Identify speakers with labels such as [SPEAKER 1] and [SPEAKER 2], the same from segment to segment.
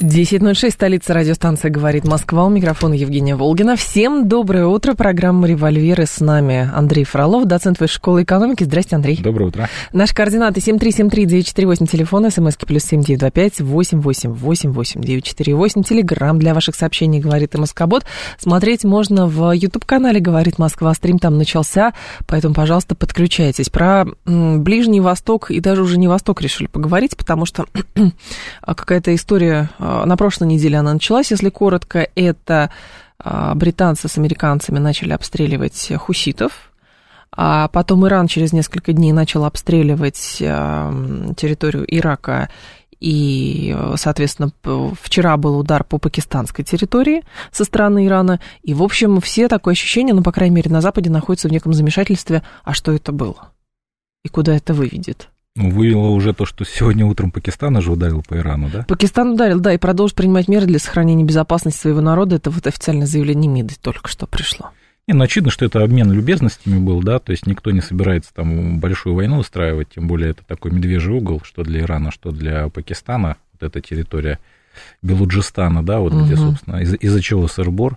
[SPEAKER 1] 10.06, столица радиостанции «Говорит Москва». У микрофона Евгения Волгина. Всем доброе утро. Программа «Револьверы» с нами Андрей Фролов, доцент Высшей школы экономики. Здрасте, Андрей.
[SPEAKER 2] Доброе утро.
[SPEAKER 1] Наши координаты 7373948, телефон, смски плюс 7925 888 948, телеграмм для ваших сообщений «Говорит Москобот». Смотреть можно в YouTube-канале «Говорит Москва». Стрим там начался, поэтому, пожалуйста, подключайтесь. Про Ближний Восток и даже уже не Восток решили поговорить, потому что какая-то история а, на прошлой неделе она началась, если коротко, это а, британцы с американцами начали обстреливать хуситов, а потом Иран через несколько дней начал обстреливать а, территорию Ирака и, соответственно, вчера был удар по пакистанской территории со стороны Ирана. И, в общем, все такое ощущение, ну, по крайней мере, на Западе находятся в неком замешательстве, а что это было? И куда это выведет?
[SPEAKER 2] Вывело уже то, что сегодня утром Пакистан уже ударил по Ирану, да?
[SPEAKER 1] Пакистан ударил, да, и продолжит принимать меры для сохранения безопасности своего народа. Это вот официальное заявление МИДа только что пришло.
[SPEAKER 2] Не, ну, очевидно, что это обмен любезностями был, да, то есть никто не собирается там большую войну устраивать, тем более это такой медвежий угол, что для Ирана, что для Пакистана, вот эта территория Белуджистана, да, вот угу. где, собственно, из- из-за чего сырбор.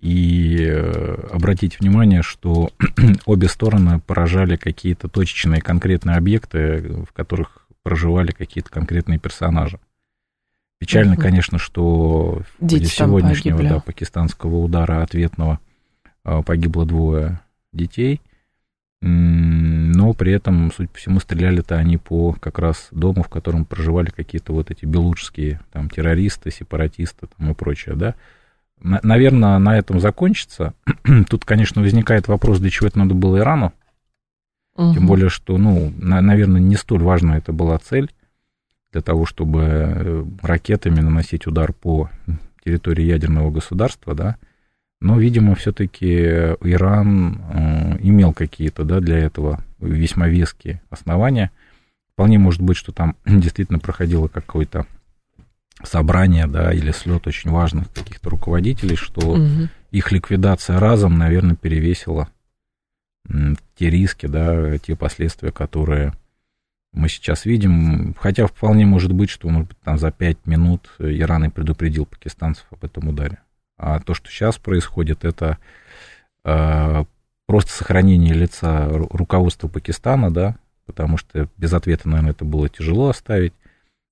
[SPEAKER 2] И э, обратите внимание, что обе стороны поражали какие-то точечные конкретные объекты, в которых проживали какие-то конкретные персонажи. Печально, угу. конечно, что в ходе сегодняшнего да, пакистанского удара ответного э, погибло двое детей, но при этом, судя по всему, стреляли-то они по как раз дому, в котором проживали какие-то вот эти белуджские там террористы, сепаратисты там, и прочее, да. Наверное, на этом закончится. Тут, конечно, возникает вопрос, для чего это надо было Ирану. Угу. Тем более, что, ну, на, наверное, не столь важна это была цель для того, чтобы э, ракетами наносить удар по территории ядерного государства, да. Но, видимо, все-таки Иран э, имел какие-то, да, для этого весьма веские основания. Вполне может быть, что там действительно проходило какое-то собрание, да, или слет очень важных каких-то руководителей, что угу. их ликвидация разом, наверное, перевесила те риски, да, те последствия, которые мы сейчас видим. Хотя вполне может быть, что, может быть, там за пять минут Иран и предупредил пакистанцев об этом ударе. А то, что сейчас происходит, это э, просто сохранение лица руководства Пакистана, да, потому что без ответа, наверное, это было тяжело оставить.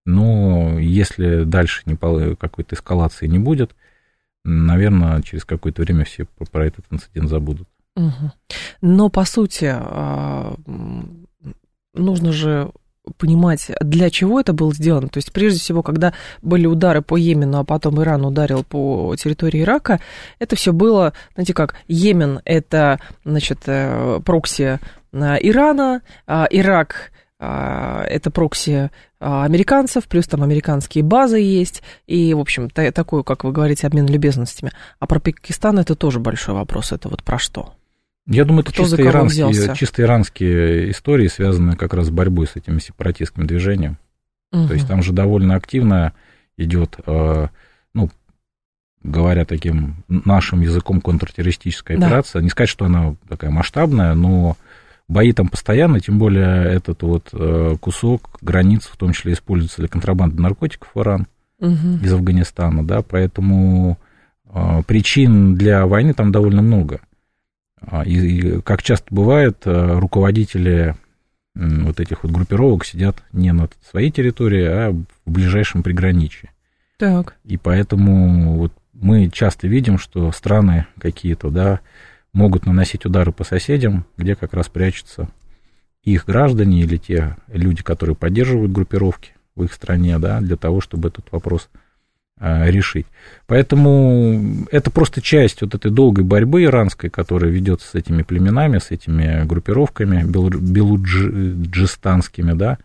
[SPEAKER 2] Но если дальше какой-то эскалации не будет, наверное, через какое-то время все про этот инцидент забудут.
[SPEAKER 1] Но, по сути, а, нужно же понимать, для чего это было сделано. То есть, прежде всего, когда были удары по Йемену, а потом Иран ударил по территории Ирака, это все было, знаете как, Йемен – это, значит, э, прокси э, Ирана, а Ирак это прокси а, американцев, плюс там американские базы есть, и, в общем, такой, как вы говорите, обмен любезностями. А про Пакистан это тоже большой вопрос, это вот про что?
[SPEAKER 2] Я думаю, это чисто иранские, чисто иранские истории, связанные как раз с борьбой с этим сепаратистским движением. Угу. То есть там же довольно активно идет, а, ну, говоря таким нашим языком, контртеррористическая да. операция. Не сказать, что она такая масштабная, но бои там постоянно, тем более этот вот э, кусок границ, в том числе используется для контрабанды наркотиков в Иран угу. из Афганистана, да, поэтому э, причин для войны там довольно много. А, и, как часто бывает, э, руководители вот этих вот группировок сидят не на своей территории, а в ближайшем приграничье.
[SPEAKER 1] Так.
[SPEAKER 2] И поэтому вот мы часто видим, что страны какие-то, да, могут наносить удары по соседям, где как раз прячутся их граждане или те люди, которые поддерживают группировки в их стране, да, для того, чтобы этот вопрос а, решить. Поэтому это просто часть вот этой долгой борьбы иранской, которая ведется с этими племенами, с этими группировками белуджистанскими, да.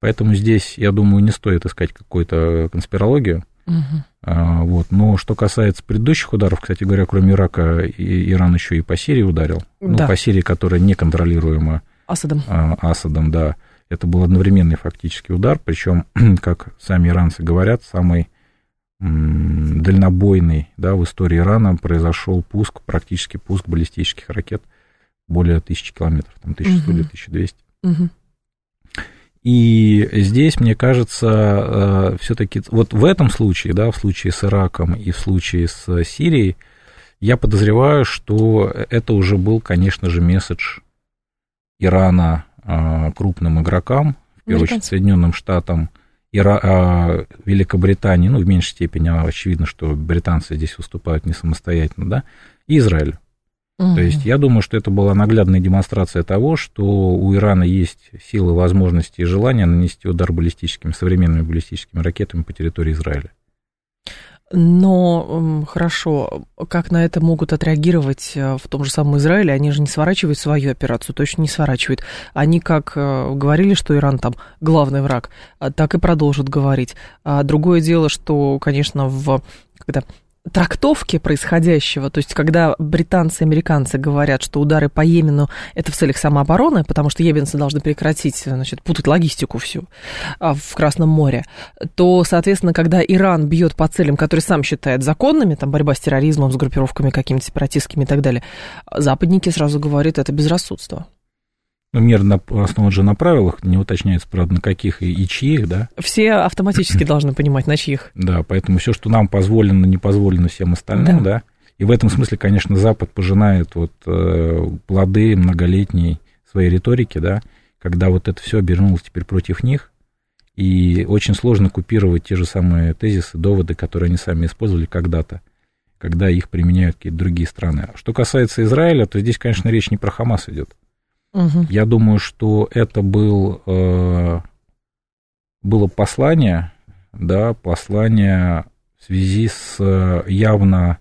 [SPEAKER 2] Поэтому здесь, я думаю, не стоит искать какую-то конспирологию. Угу. А, вот. Но что касается предыдущих ударов, кстати говоря, кроме Ирака, и Иран еще и по Сирии ударил. Ну, да. Ну, по Сирии, которая неконтролируема
[SPEAKER 1] Асадом.
[SPEAKER 2] А, Асадом, да. Это был одновременный фактически удар, причем, как сами иранцы говорят, самый дальнобойный да, в истории Ирана произошел пуск, практически пуск баллистических ракет более тысячи километров, там 1100 или 1200. Угу. И здесь, мне кажется, э, все-таки вот в этом случае, да, в случае с Ираком и в случае с Сирией, я подозреваю, что это уже был, конечно же, месседж Ирана э, крупным игрокам, в первую очередь Соединенным Штатам, Ира, э, Великобритании, ну, в меньшей степени, очевидно, что британцы здесь выступают не самостоятельно, да, и Израилю. Угу. То есть я думаю, что это была наглядная демонстрация того, что у Ирана есть силы, возможности и желание нанести удар баллистическими, современными баллистическими ракетами по территории Израиля.
[SPEAKER 1] Но хорошо, как на это могут отреагировать э, в том же самом Израиле? Они же не сворачивают свою операцию, точно не сворачивают. Они как э, говорили, что Иран там главный враг, а так и продолжат говорить. А другое дело, что, конечно, в когда трактовке происходящего, то есть когда британцы и американцы говорят, что удары по Йемену это в целях самообороны, потому что йеменцы должны прекратить, значит, путать логистику всю а, в Красном море, то, соответственно, когда Иран бьет по целям, которые сам считает законными, там борьба с терроризмом, с группировками какими-то сепаратистскими и так далее, западники сразу говорят, это безрассудство.
[SPEAKER 2] Ну, мир основан же на правилах, не уточняется, правда, на каких и, и чьих, да?
[SPEAKER 1] Все автоматически должны понимать, на чьих.
[SPEAKER 2] Да, поэтому все, что нам позволено, не позволено всем остальным, да. да? И в этом смысле, конечно, Запад пожинает вот э, плоды многолетней своей риторики, да, когда вот это все обернулось теперь против них, и очень сложно купировать те же самые тезисы, доводы, которые они сами использовали когда-то, когда их применяют какие-то другие страны. Что касается Израиля, то здесь, конечно, речь не про Хамас идет. Угу. Я думаю, что это был, э, было послание, да, послание в связи с э, явно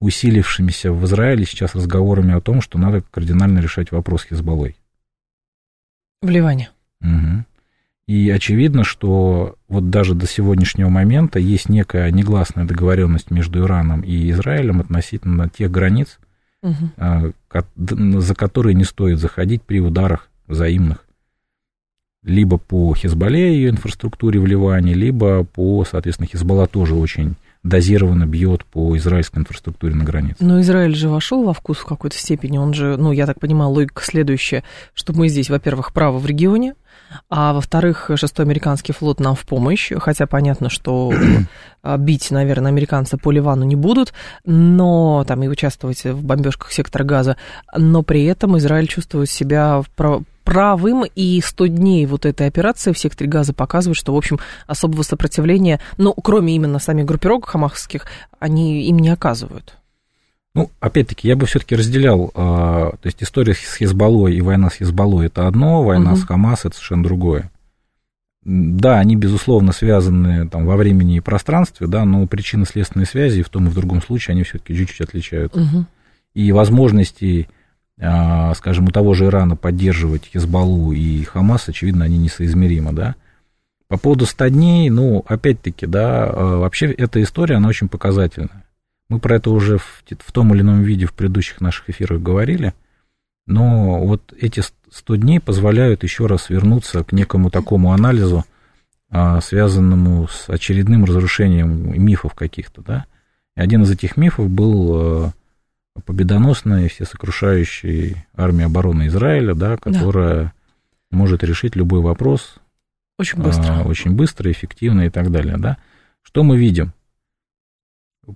[SPEAKER 2] усилившимися в Израиле сейчас разговорами о том, что надо кардинально решать вопрос Хизбаллой.
[SPEAKER 1] В Ливане.
[SPEAKER 2] Угу. И очевидно, что вот даже до сегодняшнего момента есть некая негласная договоренность между Ираном и Израилем относительно тех границ, угу. за которые не стоит заходить при ударах взаимных. Либо по Хизбалле ее инфраструктуре в Ливане, либо по, соответственно, Хизбалла тоже очень дозированно бьет по израильской инфраструктуре на границе.
[SPEAKER 1] Но Израиль же вошел во вкус в какой-то степени. Он же, ну, я так понимаю, логика следующая, что мы здесь, во-первых, право в регионе, а во-вторых, шестой американский флот нам в помощь, хотя понятно, что а, бить, наверное, американцы по Ливану не будут, но там и участвовать в бомбежках сектора газа, но при этом Израиль чувствует себя правым, и 100 дней вот этой операции в секторе газа показывают, что, в общем, особого сопротивления, ну, кроме именно самих группировок хамасских, они им не оказывают.
[SPEAKER 2] Ну, опять-таки, я бы все-таки разделял, а, то есть история с Хизбаллой и война с Хизбаллой это одно, война угу. с Хамас это совершенно другое. Да, они, безусловно, связаны там, во времени и пространстве, да, но причины следственной связи в том и в другом случае, они все-таки чуть-чуть отличаются. Угу. И возможности, а, скажем, у того же Ирана поддерживать Хизбаллу и Хамас, очевидно, они несоизмеримы, да. По поводу 100 дней, ну, опять-таки, да, а, вообще эта история, она очень показательная. Мы про это уже в, в том или ином виде в предыдущих наших эфирах говорили, но вот эти 100 дней позволяют еще раз вернуться к некому такому анализу, а, связанному с очередным разрушением мифов каких-то, да. И один из этих мифов был а, победоносная, всесокрушающая армия обороны Израиля, да, которая да. может решить любой вопрос
[SPEAKER 1] очень быстро,
[SPEAKER 2] а, очень быстро, эффективно и так далее, да. Что мы видим?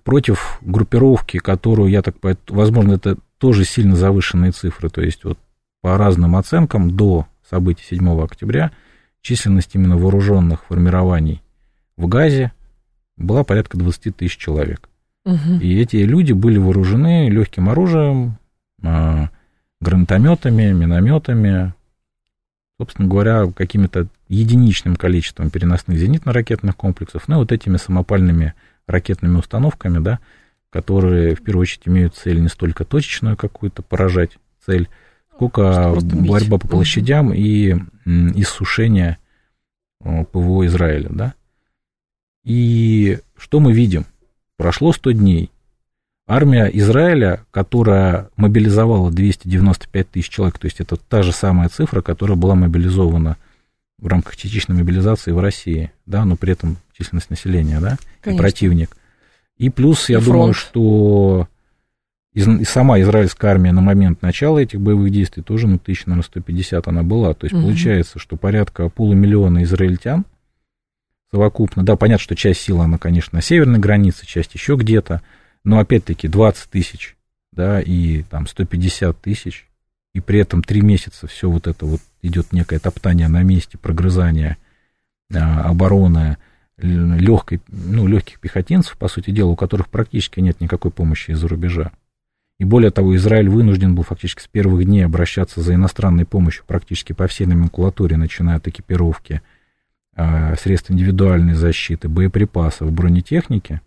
[SPEAKER 2] Против группировки, которую, я так понимаю, возможно, это тоже сильно завышенные цифры, то есть вот по разным оценкам до событий 7 октября численность именно вооруженных формирований в Газе была порядка 20 тысяч человек. Угу. И эти люди были вооружены легким оружием, а, гранатометами, минометами, собственно говоря, каким-то единичным количеством переносных зенитно-ракетных комплексов, ну и вот этими самопальными ракетными установками, да, которые в первую очередь имеют цель не столько точечную какую-то поражать цель, сколько борьба по площадям и иссушение э, ПВО Израиля, да. И что мы видим? Прошло 100 дней, армия Израиля, которая мобилизовала 295 тысяч человек, то есть это та же самая цифра, которая была мобилизована в рамках частичной мобилизации в России, да, но при этом численность населения, да, и противник. И плюс, я и думаю, что и, и сама израильская армия на момент начала этих боевых действий тоже, ну, тысяч, наверное, 150 она была. То есть угу. получается, что порядка полумиллиона израильтян совокупно, да, понятно, что часть сил, она, конечно, на северной границе, часть еще где-то, но опять-таки 20 тысяч, да, и там 150 тысяч, и при этом три месяца все вот это вот идет некое топтание на месте, прогрызание, а, оборона легкой, ну, легких пехотинцев, по сути дела, у которых практически нет никакой помощи из-за рубежа. И более того, Израиль вынужден был фактически с первых дней обращаться за иностранной помощью практически по всей номенклатуре, начиная от экипировки, а, средств индивидуальной защиты, боеприпасов, бронетехники.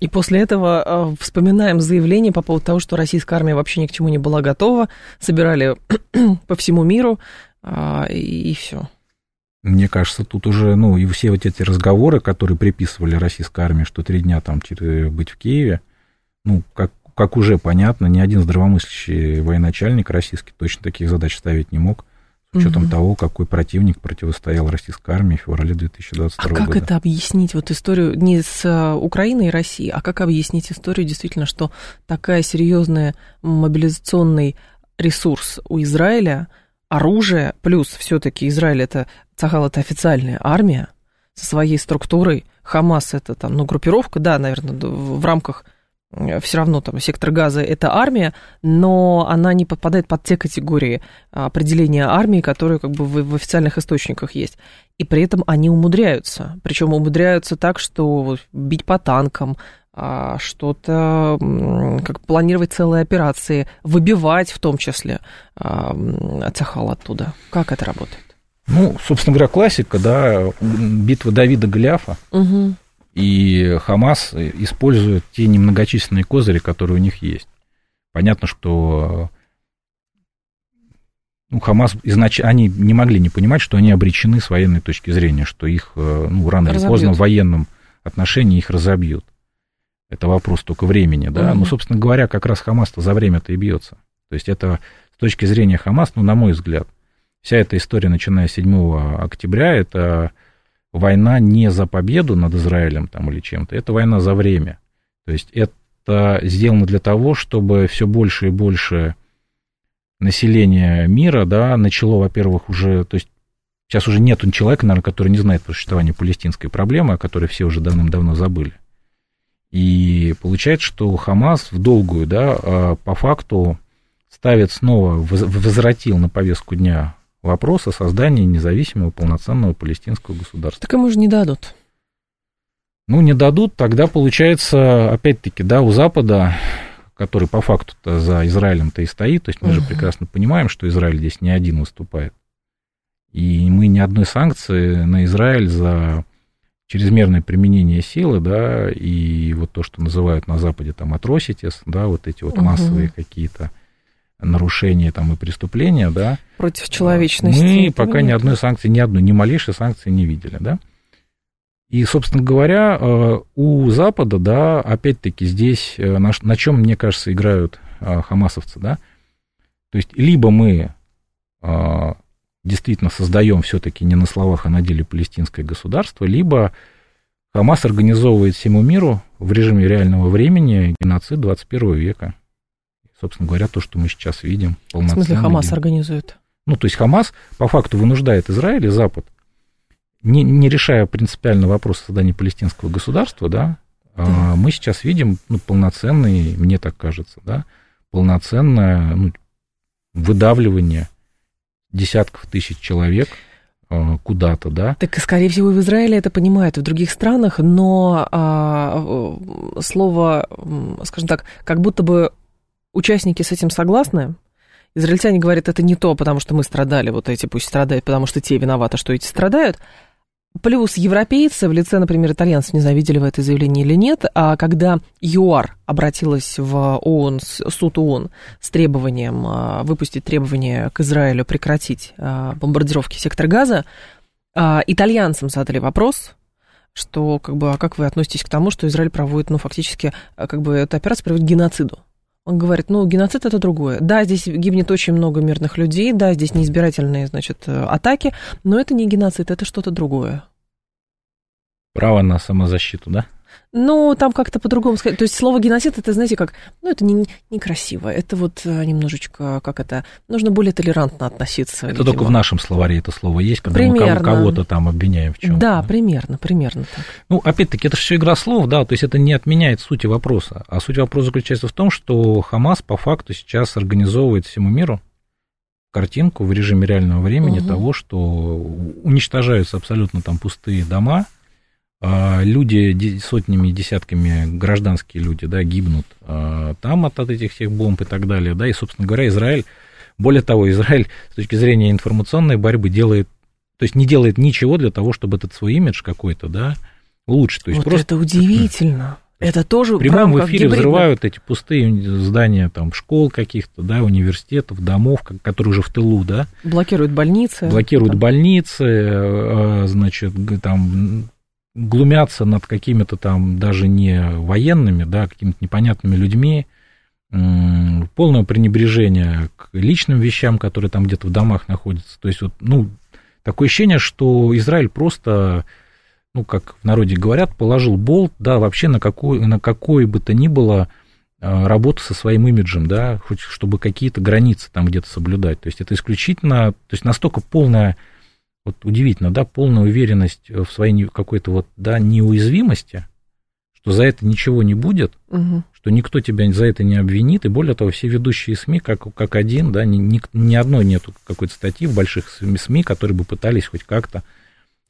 [SPEAKER 1] И после этого а, вспоминаем заявление по поводу того, что российская армия вообще ни к чему не была готова, собирали по всему миру, а, и все.
[SPEAKER 2] Мне кажется, тут уже, ну, и все вот эти разговоры, которые приписывали российской армии, что три дня там быть в Киеве, ну, как как уже понятно, ни один здравомыслящий военачальник российский точно таких задач ставить не мог, с учетом угу. того, какой противник противостоял российской армии в феврале 2022 а
[SPEAKER 1] года. А как это объяснить, вот историю не с э, Украиной и Россией, а как объяснить историю действительно, что такая серьезная мобилизационный ресурс у Израиля, оружие, плюс все-таки Израиль это, Цахал это официальная армия со своей структурой, Хамас это там, ну, группировка, да, наверное, в рамках все равно там сектор газа это армия, но она не попадает под те категории а, определения армии, которые как бы в, в официальных источниках есть. И при этом они умудряются. Причем умудряются так, что бить по танкам, а, что-то, как планировать целые операции, выбивать в том числе а, Цахал оттуда. Как это работает?
[SPEAKER 2] Ну, собственно говоря, классика, да, битва Давида Голиафа. Угу и Хамас использует те немногочисленные козыри, которые у них есть. Понятно, что ну, Хамас изначально, они не могли не понимать, что они обречены с военной точки зрения, что их э, ну, рано разобьют. или поздно в военном отношении их разобьют. Это вопрос только времени, да. Угу. Ну, собственно говоря, как раз Хамас-то за время-то и бьется. То есть это с точки зрения Хамас, ну, на мой взгляд, вся эта история, начиная с 7 октября, это война не за победу над Израилем там, или чем-то, это война за время. То есть это сделано для того, чтобы все больше и больше населения мира, да, начало, во-первых, уже, то есть сейчас уже нет человека, наверное, который не знает про существование палестинской проблемы, о которой все уже давным-давно забыли. И получается, что Хамас в долгую, да, а, по факту ставит снова, возвратил на повестку дня вопрос о создании независимого полноценного палестинского государства.
[SPEAKER 1] Так ему же не дадут.
[SPEAKER 2] Ну, не дадут, тогда получается, опять-таки, да, у Запада, который по факту-то за Израилем-то и стоит, то есть мы угу. же прекрасно понимаем, что Израиль здесь не один выступает. И мы ни одной санкции на Израиль за чрезмерное применение силы, да, и вот то, что называют на Западе там атроситис, да, вот эти вот угу. массовые какие-то нарушения там и преступления, да.
[SPEAKER 1] Против человечности.
[SPEAKER 2] Мы пока нет. ни одной санкции, ни одной, ни малейшей санкции не видели, да. И, собственно говоря, э, у Запада, да, опять-таки здесь э, на, на чем, мне кажется, играют э, хамасовцы, да. То есть либо мы действительно создаем все-таки не на словах, а на деле палестинское государство, либо Хамас организовывает всему миру в режиме реального времени геноцид 21 века собственно говоря, то, что мы сейчас видим.
[SPEAKER 1] В смысле, Хамас организует?
[SPEAKER 2] Ну, то есть Хамас по факту вынуждает Израиль и Запад, не, не решая принципиально вопрос создания палестинского государства, да, да. А, мы сейчас видим ну, полноценный, мне так кажется, да, полноценное ну, выдавливание десятков тысяч человек а, куда-то, да.
[SPEAKER 1] Так, скорее всего, в Израиле это понимают, в других странах, но а, слово, скажем так, как будто бы участники с этим согласны? Израильтяне говорят, это не то, потому что мы страдали, вот эти пусть страдают, потому что те виноваты, что эти страдают. Плюс европейцы, в лице, например, итальянцев, не знаю, видели вы это заявление или нет, а когда ЮАР обратилась в ООН, суд ООН с требованием а, выпустить требование к Израилю прекратить а, бомбардировки сектора газа, а, итальянцам задали вопрос, что как бы, а как вы относитесь к тому, что Израиль проводит, ну, фактически, как бы, эта операция приводит к геноциду? Говорит, ну, геноцид это другое. Да, здесь гибнет очень много мирных людей, да, здесь неизбирательные, значит, э, атаки, но это не геноцид, это что-то другое.
[SPEAKER 2] Право на самозащиту, да?
[SPEAKER 1] Ну, там как-то по-другому сказать. То есть слово геноцид, это, знаете, как, ну, это не, некрасиво. Это вот э, немножечко, как это, нужно более толерантно относиться.
[SPEAKER 2] Это видимо. только в нашем словаре это слово есть, когда примерно. мы кого-то там обвиняем в чем-то.
[SPEAKER 1] Да, примерно, примерно так.
[SPEAKER 2] Ну, опять-таки, это все игра слов, да, то есть это не отменяет сути вопроса. А суть вопроса заключается в том, что Хамас по факту сейчас организовывает всему миру картинку в режиме реального времени угу. того, что уничтожаются абсолютно там пустые дома, а, люди сотнями, десятками, гражданские люди, да, гибнут а, там от, от этих всех бомб и так далее, да, и, собственно говоря, Израиль, более того, Израиль с точки зрения информационной борьбы делает, то есть не делает ничего для того, чтобы этот свой имидж какой-то, да, улучшить. То есть
[SPEAKER 1] вот
[SPEAKER 2] просто...
[SPEAKER 1] это удивительно. Это тоже
[SPEAKER 2] в прямом в эфире гибридно. взрывают эти пустые здания там школ каких-то, да, университетов, домов, которые уже в тылу, да.
[SPEAKER 1] Блокируют больницы.
[SPEAKER 2] Блокируют там. больницы, а, значит, там глумятся над какими-то там даже не военными, да, какими-то непонятными людьми, полное пренебрежение к личным вещам, которые там где-то в домах находятся. То есть, вот, ну, такое ощущение, что Израиль просто, ну, как в народе говорят, положил болт, да, вообще на какой, на какой бы то ни было а, работу со своим имиджем, да, хоть чтобы какие-то границы там где-то соблюдать. То есть это исключительно, то есть настолько полная вот удивительно, да, полная уверенность в своей какой-то вот, да, неуязвимости, что за это ничего не будет, угу. что никто тебя за это не обвинит, и более того, все ведущие СМИ, как, как один, да, ни, ни, ни одной нету какой-то статьи в больших СМИ, которые бы пытались хоть как-то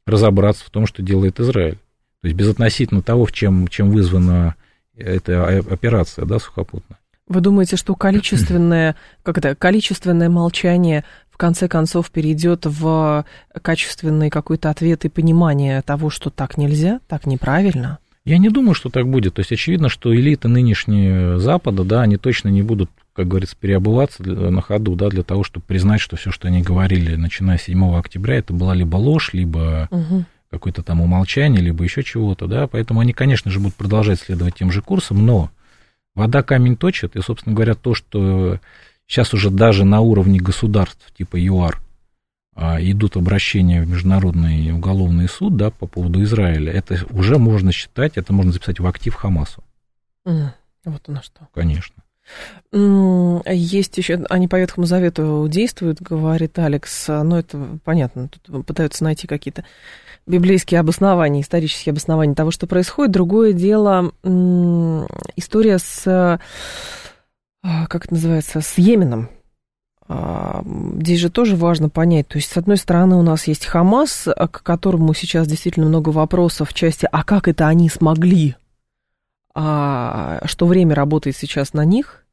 [SPEAKER 2] разобраться в том, что делает Израиль. То есть безотносительно того, в чем, чем вызвана эта операция, да, сухопутная.
[SPEAKER 1] Вы думаете, что количественное, как это, количественное молчание в конце концов перейдет в качественный какой-то ответ и понимание того, что так нельзя, так неправильно?
[SPEAKER 2] Я не думаю, что так будет. То есть очевидно, что элиты нынешние Запада, да, они точно не будут, как говорится, переобуваться на ходу, да, для того, чтобы признать, что все, что они говорили, начиная с 7 октября, это была либо ложь, либо угу. какое-то там умолчание, либо еще чего-то, да. Поэтому они, конечно же, будут продолжать следовать тем же курсом, но вода камень точит, и, собственно говоря, то, что Сейчас уже даже на уровне государств типа ЮАР а, идут обращения в Международный уголовный суд да, по поводу Израиля. Это уже можно считать, это можно записать в актив Хамасу.
[SPEAKER 1] Mm, вот оно что.
[SPEAKER 2] Конечно.
[SPEAKER 1] Есть еще, они по Ветхому Завету действуют, говорит Алекс, но это понятно, тут пытаются найти какие-то библейские обоснования, исторические обоснования того, что происходит. Другое дело, история с как это называется, с Йеменом. А, здесь же тоже важно понять, то есть, с одной стороны, у нас есть Хамас, а, к которому сейчас действительно много вопросов в части, а как это они смогли, а, что время работает сейчас на них,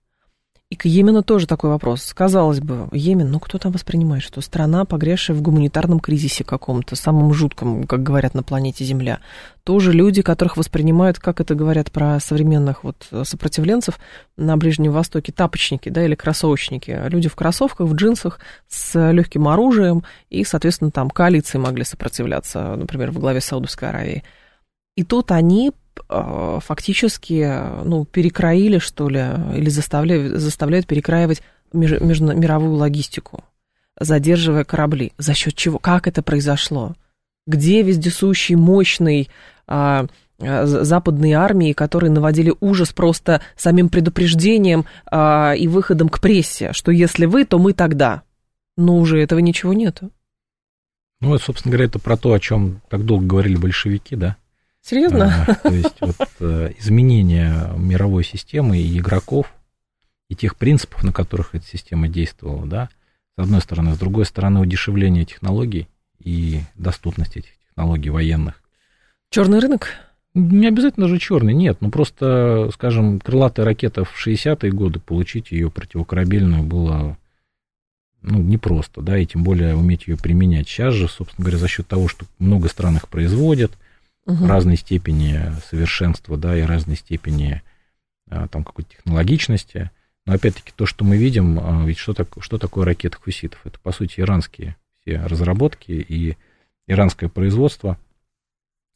[SPEAKER 1] и к Йемену тоже такой вопрос. Казалось бы, Йемен, ну кто там воспринимает, что страна, погрязшая в гуманитарном кризисе каком-то, самом жутком, как говорят на планете Земля. Тоже люди, которых воспринимают, как это говорят про современных вот сопротивленцев на Ближнем Востоке, тапочники, да, или кроссовочники. Люди в кроссовках, в джинсах, с легким оружием, и, соответственно, там коалиции могли сопротивляться, например, в главе Саудовской Аравии. И тут они фактически ну, перекроили, что ли, или заставляют, заставляют перекраивать меж, междумировую логистику, задерживая корабли. За счет чего? Как это произошло? Где вездесущий, мощный а, а, западные армии, которые наводили ужас просто самим предупреждением а, и выходом к прессе, что если вы, то мы тогда. Но уже этого ничего нету.
[SPEAKER 2] Ну, вот, собственно говоря, это про то, о чем так долго говорили большевики, да?
[SPEAKER 1] Серьезно?
[SPEAKER 2] А, то есть вот, э, изменение мировой системы и игроков, и тех принципов, на которых эта система действовала, да, с одной стороны. С другой стороны, удешевление технологий и доступность этих технологий военных.
[SPEAKER 1] Черный рынок?
[SPEAKER 2] Не обязательно же черный, нет. Ну, просто, скажем, крылатая ракета в 60-е годы, получить ее противокорабельную было ну, непросто, да, и тем более уметь ее применять. Сейчас же, собственно говоря, за счет того, что много стран их производят, угу. разной степени совершенства, да, и разной степени а, там какой-то технологичности. Но опять-таки то, что мы видим, а, ведь что, так, что такое ракета хуситов? Это, по сути, иранские все разработки и иранское производство.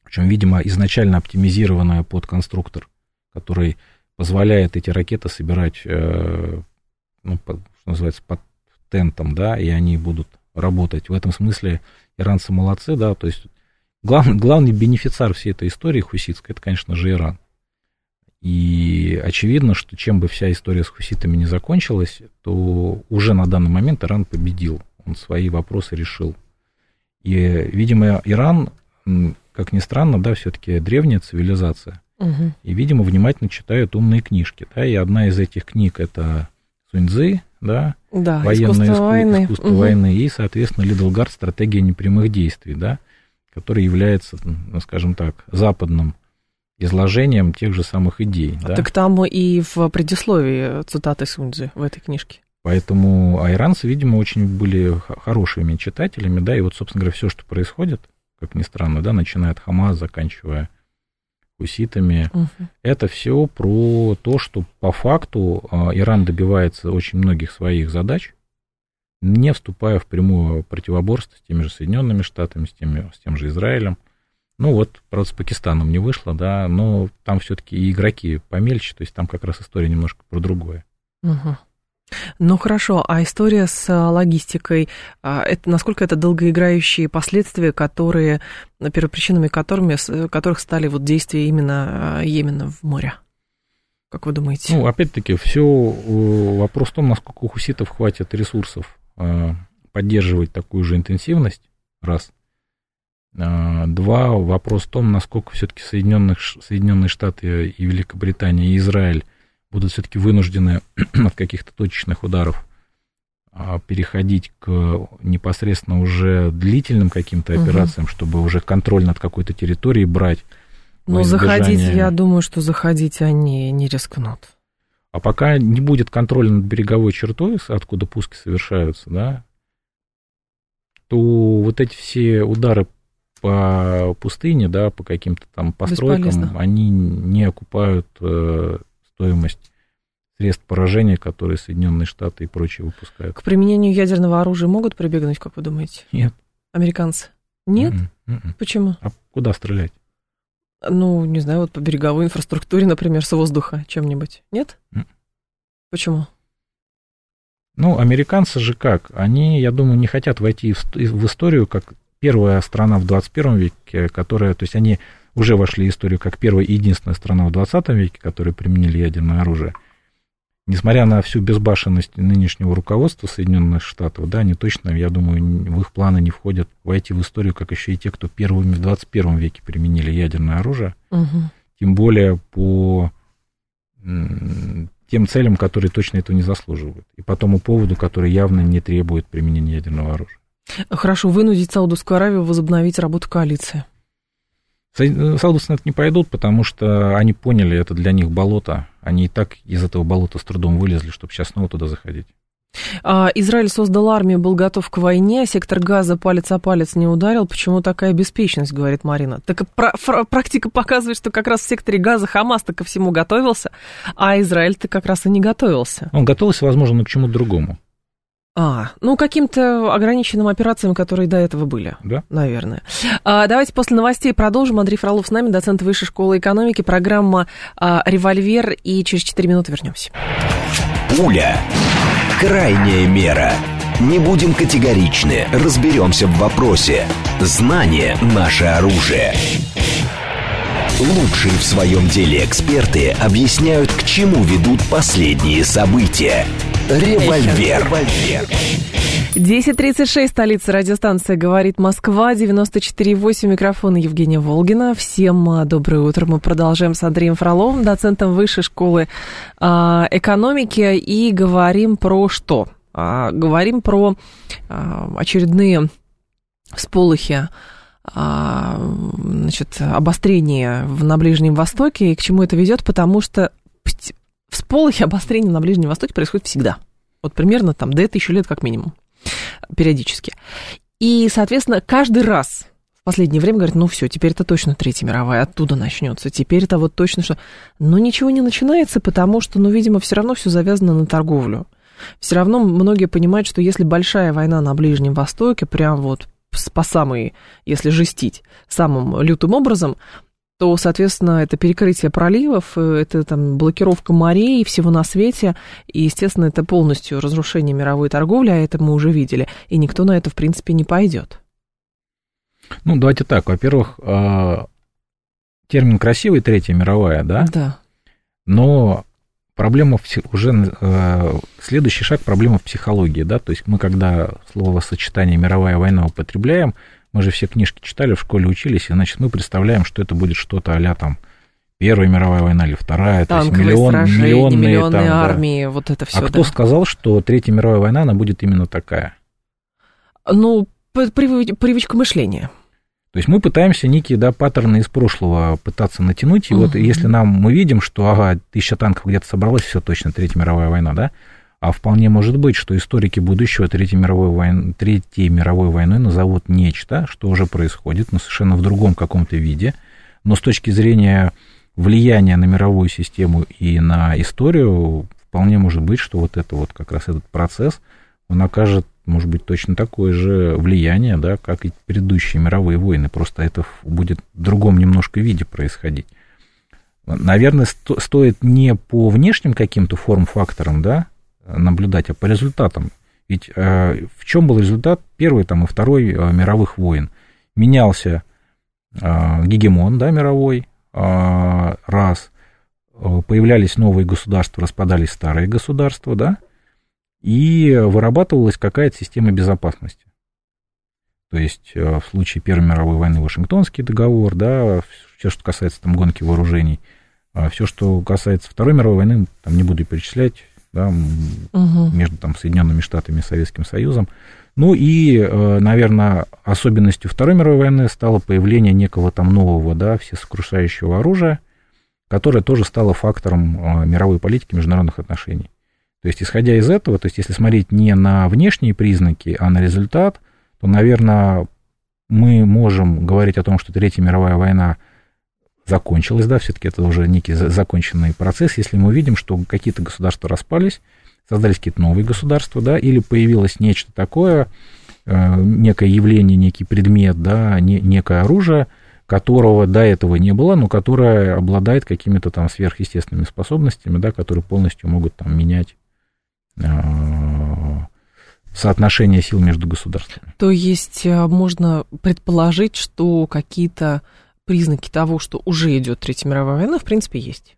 [SPEAKER 2] Причем, видимо, изначально оптимизированная под конструктор, который позволяет эти ракеты собирать, э, ну, по, что называется, под тентом, да, и они будут работать. В этом смысле иранцы молодцы, да, то есть главный, главный бенефициар всей этой истории хуситской, это, конечно же, Иран. И очевидно, что чем бы вся история с хуситами не закончилась, то уже на данный момент Иран победил, он свои вопросы решил. И, видимо, Иран, как ни странно, да, все-таки древняя цивилизация. Угу. И, видимо, внимательно читают умные книжки. Да, и одна из этих книг это Суньцзы, да,
[SPEAKER 1] да военное искусство, иску, войны.
[SPEAKER 2] искусство угу. войны, и, соответственно, Лидл стратегия непрямых действий, да, который является, ну, скажем так, западным изложением тех же самых идей.
[SPEAKER 1] Да? Так там и в предисловии цитаты Суньцзы в этой книжке.
[SPEAKER 2] Поэтому айранцы, видимо, очень были хорошими читателями, да, и вот, собственно говоря, все, что происходит, как ни странно, да, начиная от Хамас, заканчивая хуситами, угу. это все про то, что по факту а, Иран добивается очень многих своих задач, не вступая в прямое противоборство с теми же Соединенными Штатами, с, теми, с тем же Израилем. Ну вот, правда, с Пакистаном не вышло, да, но там все-таки и игроки помельче, то есть там как раз история немножко про другое.
[SPEAKER 1] Угу. Ну хорошо, а история с логистикой, а, это, насколько это долгоиграющие последствия, которые, первопричинами которыми, которых стали вот действия именно Йемена в море? Как вы думаете?
[SPEAKER 2] Ну, опять-таки, все вопрос в том, насколько у хуситов хватит ресурсов поддерживать такую же интенсивность, раз. Два, вопрос в том, насколько все-таки Соединенных, Соединенные Штаты и Великобритания и Израиль будут все-таки вынуждены от каких-то точечных ударов а, переходить к непосредственно уже длительным каким-то операциям, угу. чтобы уже контроль над какой-то территорией брать.
[SPEAKER 1] Но заходить, я думаю, что заходить они не рискнут.
[SPEAKER 2] А пока не будет контроля над береговой чертой, откуда пуски совершаются, да, то вот эти все удары по пустыне, да, по каким-то там постройкам, Бесполезно. они не окупают э, стоимость средств поражения, которые Соединенные Штаты и прочие выпускают.
[SPEAKER 1] К применению ядерного оружия могут прибегнуть, как вы думаете?
[SPEAKER 2] Нет.
[SPEAKER 1] Американцы? Нет? Mm-mm. Mm-mm. Почему?
[SPEAKER 2] А куда стрелять?
[SPEAKER 1] Ну, не знаю, вот по береговой инфраструктуре, например, с воздуха чем-нибудь. Нет? Mm. Почему?
[SPEAKER 2] Ну, американцы же как? Они, я думаю, не хотят войти в, историю как первая страна в 21 веке, которая, то есть они уже вошли в историю как первая и единственная страна в 20 веке, которая применили ядерное оружие. Несмотря на всю безбашенность нынешнего руководства Соединенных Штатов, да, они точно, я думаю, в их планы не входят войти в историю, как еще и те, кто первыми в 21 веке применили ядерное оружие. Угу. Тем более по тем целям, которые точно этого не заслуживают. И по тому поводу, который явно не требует применения ядерного оружия.
[SPEAKER 1] Хорошо, вынудить Саудовскую Аравию возобновить работу коалиции.
[SPEAKER 2] Саудовцы на это не пойдут, потому что они поняли, это для них болото. Они и так из этого болота с трудом вылезли, чтобы сейчас снова туда заходить.
[SPEAKER 1] А, Израиль создал армию, был готов к войне, сектор газа палец о палец не ударил. Почему такая беспечность, говорит Марина? Так практика показывает, что как раз в секторе газа Хамас-то ко всему готовился, а Израиль-то как раз и не готовился.
[SPEAKER 2] Он готовился, возможно, но к чему-то другому.
[SPEAKER 1] А, ну, каким-то ограниченным операциям, которые до этого были.
[SPEAKER 2] Да.
[SPEAKER 1] Наверное. А, давайте после новостей продолжим. Андрей Фролов с нами, доцент Высшей школы экономики, программа а, «Револьвер», и через 4 минуты вернемся.
[SPEAKER 3] Пуля. Крайняя мера. Не будем категоричны, разберемся в вопросе. Знание – наше оружие. Лучшие в своем деле эксперты объясняют, к чему ведут последние события – Револьвер.
[SPEAKER 1] 10.36, столица радиостанции «Говорит Москва», 94.8, микрофон Евгения Волгина. Всем а, доброе утро. Мы продолжаем с Андреем Фроловым, доцентом Высшей школы а, экономики, и говорим про что? А, говорим про очередные всполохи значит, обострение на Ближнем Востоке, и к чему это ведет, потому что всполохи обострения на Ближнем Востоке происходят всегда. Вот примерно там до тысячу лет как минимум, периодически. И, соответственно, каждый раз в последнее время говорят, ну все, теперь это точно Третья мировая, оттуда начнется, теперь это вот точно что... Но ничего не начинается, потому что, ну, видимо, все равно все завязано на торговлю. Все равно многие понимают, что если большая война на Ближнем Востоке, прям вот по самой, если жестить, самым лютым образом, то, соответственно, это перекрытие проливов, э, это там блокировка морей, всего на свете, и, естественно, это полностью разрушение мировой торговли, а это мы уже видели, и никто на это, в принципе, не пойдет.
[SPEAKER 2] Ну, давайте так, во-первых, а, термин красивый, Третья мировая, да?
[SPEAKER 1] Да.
[SPEAKER 2] Но проблема в, уже э, следующий шаг проблема в психологии, да, то есть мы когда словосочетание мировая война употребляем, мы же все книжки читали, в школе учились, и, значит, мы представляем, что это будет что-то а там Первая мировая война или Вторая,
[SPEAKER 1] Танковые
[SPEAKER 2] то есть миллион,
[SPEAKER 1] сражения,
[SPEAKER 2] миллионные,
[SPEAKER 1] миллионные
[SPEAKER 2] там,
[SPEAKER 1] армии, да. вот это все.
[SPEAKER 2] А кто
[SPEAKER 1] да.
[SPEAKER 2] сказал, что Третья мировая война, она будет именно такая?
[SPEAKER 1] Ну, привычка мышления.
[SPEAKER 2] То есть мы пытаемся некие да, паттерны из прошлого пытаться натянуть, и вот если нам мы видим, что ага, тысяча танков где-то собралась, все точно, Третья мировая война, да, а вполне может быть, что историки будущего Третьей мировой, войны, Третьей мировой войны назовут нечто, что уже происходит, но совершенно в другом каком-то виде, но с точки зрения влияния на мировую систему и на историю, вполне может быть, что вот это вот как раз этот процесс, он окажет может быть точно такое же влияние, да, как и предыдущие мировые войны, просто это будет в другом немножко виде происходить. Наверное, сто, стоит не по внешним каким-то форм-факторам, да, наблюдать, а по результатам. Ведь э, в чем был результат первой там, и второй э, мировых войн? Менялся э, гегемон, да, мировой, э, раз, э, появлялись новые государства, распадались старые государства, да, и вырабатывалась какая-то система безопасности. То есть э, в случае Первой мировой войны Вашингтонский договор, да, все, что касается там гонки вооружений, а все, что касается Второй мировой войны, там не буду перечислять, да, угу. между там Соединенными Штатами и Советским Союзом. Ну и, э, наверное, особенностью Второй мировой войны стало появление некого там нового, да, всесокрушающего оружия, которое тоже стало фактором э, мировой политики международных отношений. То есть, исходя из этого, то есть, если смотреть не на внешние признаки, а на результат, то, наверное, мы можем говорить о том, что Третья мировая война закончилась, да, все-таки это уже некий законченный процесс, если мы видим, что какие-то государства распались, создались какие-то новые государства, да, или появилось нечто такое, э, некое явление, некий предмет, да, не, некое оружие, которого до этого не было, но которое обладает какими-то там сверхъестественными способностями, да, которые полностью могут там менять Э, соотношение сил между государствами.
[SPEAKER 1] То есть э, можно предположить, что какие-то признаки того, что уже идет Третья мировая война, в принципе, есть.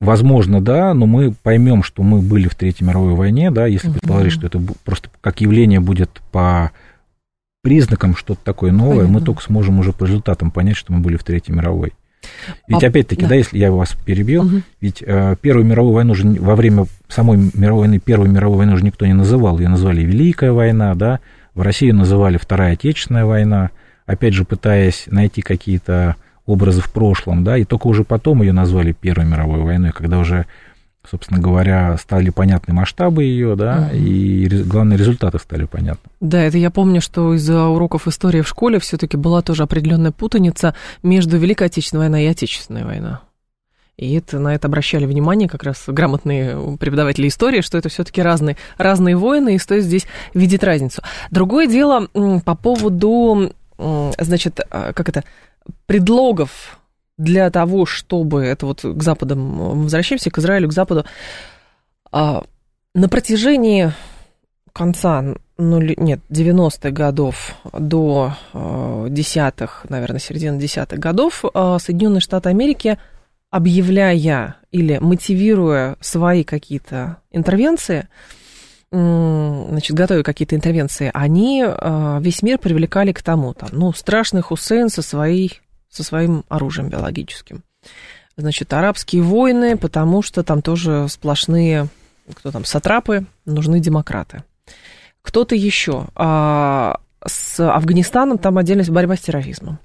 [SPEAKER 2] Возможно, да, но мы поймем, что мы были в Третьей мировой войне, да, если предположить, что это просто как явление будет по признакам что-то такое новое, Понятно. мы только сможем уже по результатам понять, что мы были в Третьей мировой. Ведь а, опять-таки, да. да, если я вас перебил, угу. ведь э, Первую мировую войну же во время самой мировой войны, Первую мировую войну же никто не называл. Ее назвали Великая война, да, в России называли Вторая Отечественная война, опять же пытаясь найти какие-то образы в прошлом, да, и только уже потом ее назвали Первой мировой войной, когда уже собственно говоря, стали понятны масштабы ее, да, и главные результаты стали понятны.
[SPEAKER 1] Да, это я помню, что из-за уроков истории в школе все-таки была тоже определенная путаница между Великой Отечественной войной и Отечественной войной. И это, на это обращали внимание как раз грамотные преподаватели истории, что это все-таки разные, разные войны, и стоит здесь видеть разницу. Другое дело по поводу, значит, а, как это, предлогов для того, чтобы это вот к Западам, мы возвращаемся к Израилю, к Западу, а, на протяжении конца, ну, нет, 90-х годов до а, десятых, наверное, середины десятых годов Соединенные Штаты Америки, объявляя или мотивируя свои какие-то интервенции, значит, готовя какие-то интервенции, они весь мир привлекали к тому, там, ну, страшный Хусейн со своей со своим оружием биологическим. Значит, арабские войны, потому что там тоже сплошные, кто там, сатрапы, нужны демократы. Кто-то еще. А с Афганистаном там отдельность борьба с терроризмом.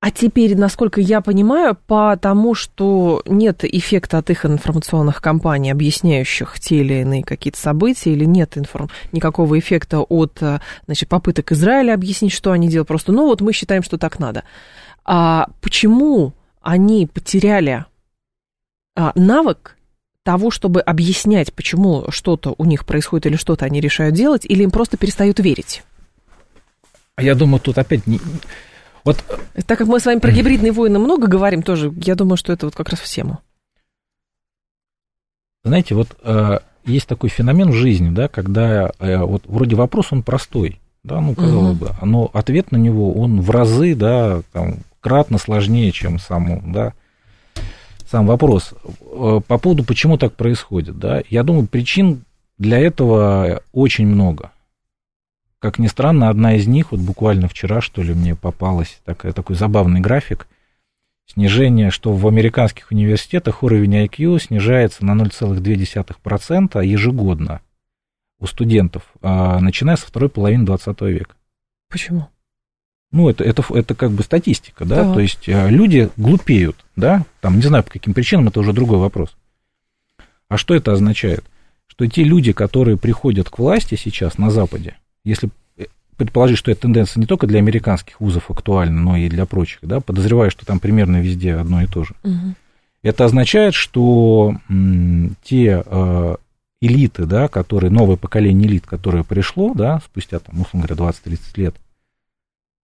[SPEAKER 1] А теперь, насколько я понимаю, потому что нет эффекта от их информационных кампаний, объясняющих те или иные какие-то события, или нет информ... никакого эффекта от значит, попыток Израиля объяснить, что они делают, просто, ну вот мы считаем, что так надо. А почему они потеряли а, навык того, чтобы объяснять, почему что-то у них происходит или что-то они решают делать, или им просто перестают верить?
[SPEAKER 2] А я думаю, тут опять.
[SPEAKER 1] Вот... Так как мы с вами про гибридные войны много говорим тоже, я думаю, что это вот как раз в тему.
[SPEAKER 2] Знаете, вот э, есть такой феномен в жизни, да, когда э, вот вроде вопрос, он простой, да, ну, казалось угу. бы, но ответ на него, он в разы, да, там, кратно сложнее, чем сам, да, сам вопрос. Э, по поводу, почему так происходит, да, я думаю, причин для этого очень много. Как ни странно, одна из них, вот буквально вчера, что ли, мне попалась такая, такой забавный график, снижение, что в американских университетах уровень IQ снижается на 0,2% ежегодно у студентов, а, начиная со второй половины 20 века.
[SPEAKER 1] Почему?
[SPEAKER 2] Ну, это, это, это как бы статистика, да, да. то есть а, люди глупеют, да, там, не знаю, по каким причинам, это уже другой вопрос. А что это означает? Что те люди, которые приходят к власти сейчас на Западе, если предположить, что эта тенденция не только для американских вузов актуальна, но и для прочих, да, подозреваю, что там примерно везде одно и то же. Угу. Это означает, что те э, элиты, да, которые, новое поколение элит, которое пришло, да, спустя, там, условно говоря, 20-30 лет,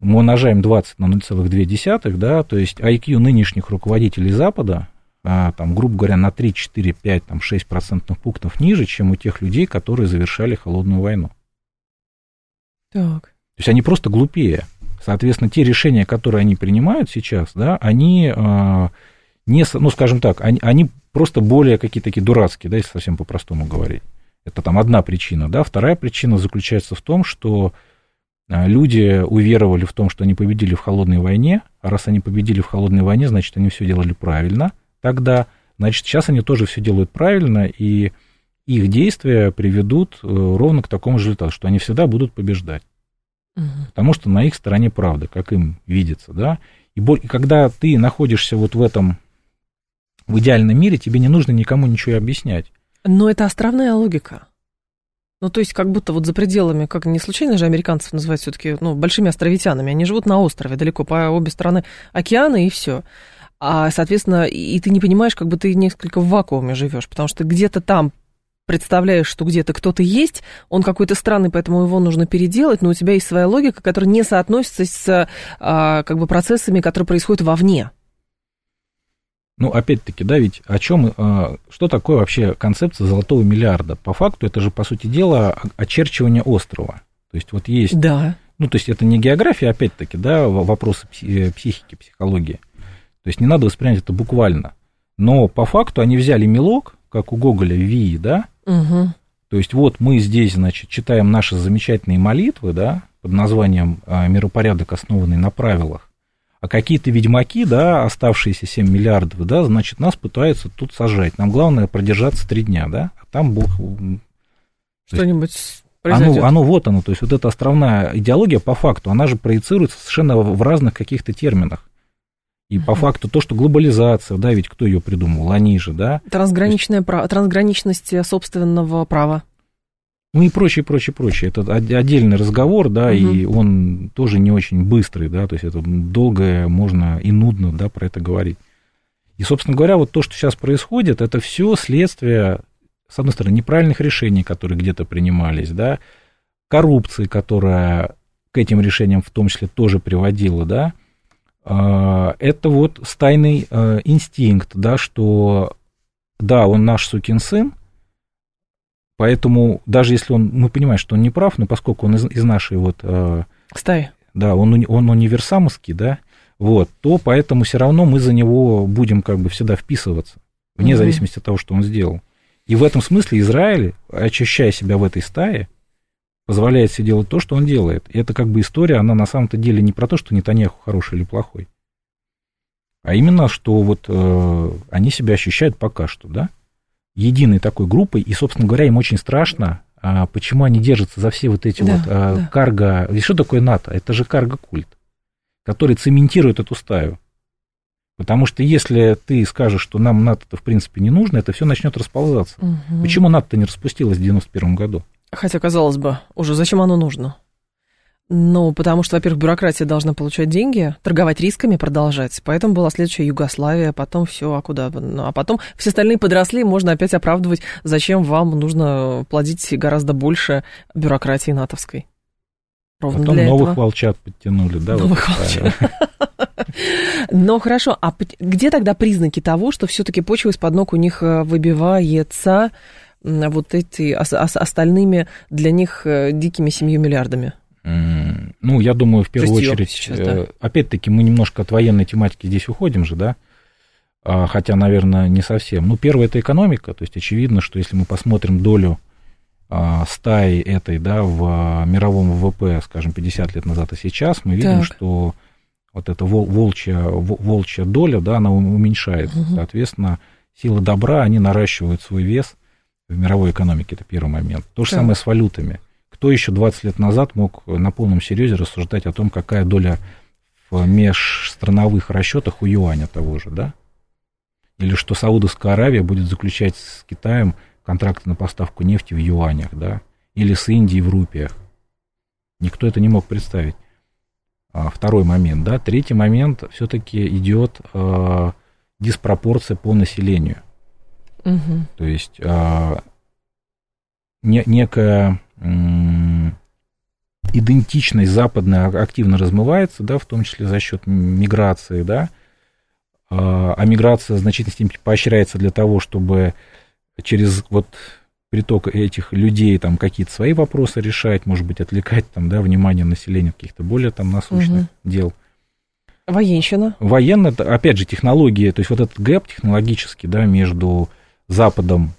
[SPEAKER 2] мы умножаем 20 на 0,2, да, то есть IQ нынешних руководителей Запада, а, там, грубо говоря, на 3, 4, 5, там, 6 процентных пунктов ниже, чем у тех людей, которые завершали холодную войну. Так. То есть они просто глупее. Соответственно, те решения, которые они принимают сейчас, да, они э, не, ну, скажем так, они, они просто более какие-то такие дурацкие, да, если совсем по-простому говорить. Это там одна причина, да. Вторая причина заключается в том, что а, люди уверовали в том, что они победили в холодной войне, а раз они победили в холодной войне, значит, они все делали правильно тогда, значит, сейчас они тоже все делают правильно, и их действия приведут э, ровно к такому же результату, что они всегда будут побеждать. Угу. Потому что на их стороне правда, как им видится, да. И, и когда ты находишься вот в этом, в идеальном мире, тебе не нужно никому ничего объяснять.
[SPEAKER 1] Но это островная логика. Ну, то есть, как будто вот за пределами, как не случайно же американцев называют все-таки, ну, большими островитянами. Они живут на острове, далеко по обе стороны океана, и все. А, соответственно, и ты не понимаешь, как бы ты несколько в вакууме живешь, потому что где-то там представляешь, что где-то кто-то есть, он какой-то странный, поэтому его нужно переделать, но у тебя есть своя логика, которая не соотносится с а, как бы процессами, которые происходят вовне.
[SPEAKER 2] Ну, опять-таки, да, ведь о чем, а, что такое вообще концепция золотого миллиарда? По факту это же, по сути дела, очерчивание острова. То есть вот есть...
[SPEAKER 1] Да.
[SPEAKER 2] Ну, то есть это не география, опять-таки, да, вопросы э, психики, психологии. То есть не надо воспринять это буквально. Но по факту они взяли мелок, как у Гоголя, Ви, да, Угу. То есть вот мы здесь, значит, читаем наши замечательные молитвы, да, под названием а, «Миропорядок, основанный на правилах», а какие-то ведьмаки, да, оставшиеся 7 миллиардов, да, значит, нас пытаются тут сажать. Нам главное продержаться 3 дня, да, а там Бог...
[SPEAKER 1] Что-нибудь
[SPEAKER 2] произойдет. Оно, оно вот оно, то есть вот эта островная идеология по факту, она же проецируется совершенно в разных каких-то терминах. И по факту то, что глобализация, да, ведь кто ее придумал, они же, да.
[SPEAKER 1] Трансграничная есть... право, трансграничность собственного права.
[SPEAKER 2] Ну и прочее, прочее, прочее. Это отдельный разговор, да, угу. и он тоже не очень быстрый, да, то есть это долго можно и нудно, да, про это говорить. И, собственно говоря, вот то, что сейчас происходит, это все следствие, с одной стороны, неправильных решений, которые где-то принимались, да, коррупции, которая к этим решениям в том числе тоже приводила, да, это вот стайный а, инстинкт, да, что да, он наш сукин сын, поэтому даже если он, мы понимаем, что он не прав, но поскольку он из, из нашей вот... А,
[SPEAKER 1] Стаи.
[SPEAKER 2] Да, он, он универсамовский, да, вот, то поэтому все равно мы за него будем как бы всегда вписываться, вне угу. зависимости от того, что он сделал. И в этом смысле Израиль, очищая себя в этой стае, позволяет себе делать то, что он делает. И это как бы история, она на самом-то деле не про то, что Нетаньяху хороший или плохой, а именно, что вот э, они себя ощущают пока что, да, единой такой группой, и, собственно говоря, им очень страшно, а почему они держатся за все вот эти да, вот а, да. карго... И что такое НАТО? Это же карго-культ, который цементирует эту стаю. Потому что если ты скажешь, что нам НАТО-то в принципе не нужно, это все начнет расползаться. Угу. Почему НАТО-то не распустилось в 91 году?
[SPEAKER 1] Хотя, казалось бы, уже зачем оно нужно? Ну, потому что, во-первых, бюрократия должна получать деньги, торговать рисками продолжать. Поэтому была следующая Югославия, потом все, а куда? Ну, а потом все остальные подросли, можно опять оправдывать, зачем вам нужно плодить гораздо больше бюрократии натовской. Ровно
[SPEAKER 2] Потом
[SPEAKER 1] для
[SPEAKER 2] новых
[SPEAKER 1] этого.
[SPEAKER 2] волчат подтянули, да?
[SPEAKER 1] Новых
[SPEAKER 2] вот такая.
[SPEAKER 1] Но хорошо, а где тогда признаки того, что все-таки почва из-под ног у них э, выбивается вот эти ос- ос- остальными для них э, дикими семью миллиардами?
[SPEAKER 2] Ну, я думаю, в первую
[SPEAKER 1] Шестью
[SPEAKER 2] очередь,
[SPEAKER 1] сейчас,
[SPEAKER 2] э,
[SPEAKER 1] да.
[SPEAKER 2] опять-таки, мы немножко от военной тематики здесь уходим же, да? А, Хотя, наверное, не совсем. Ну, первое это экономика. То есть очевидно, что если мы посмотрим долю а, стаи этой, да, в а, мировом ВВП, скажем, 50 лет назад и сейчас, мы видим,
[SPEAKER 1] Так.
[SPEAKER 2] что вот эта вол- волчья, во- волчья доля, да, она ум- уменьшается.
[SPEAKER 1] Мгм.
[SPEAKER 2] Соответственно, силы добра, они наращивают свой вес в мировой экономике. Это первый момент. То же
[SPEAKER 1] Так.
[SPEAKER 2] самое с валютами. Кто еще 20 лет назад мог на полном серьезе рассуждать о том, какая доля в межстрановых расчетах у юаня того же, да? Или что Саудовская Аравия будет заключать с Китаем контракты на поставку нефти в юанях, да? Или с Индией в рупиях. Никто это не мог представить. А, Второй момент, да. Третий момент, все-таки идет э, диспропорция по населению.
[SPEAKER 1] Мгм.
[SPEAKER 2] То есть а, не- некая м, идентичность западная активно размывается, да, в том числе за счет миграции, да, а а миграция в значительной степени поощряется для того, чтобы через вот приток этих людей там какие-то свои вопросы решать, может быть, отвлекать там, да, внимание населения от каких-то более там насущных дел.
[SPEAKER 1] Военщина.
[SPEAKER 2] Военно, это, опять же, технологии, то есть вот этот гэп технологический, да, между Западом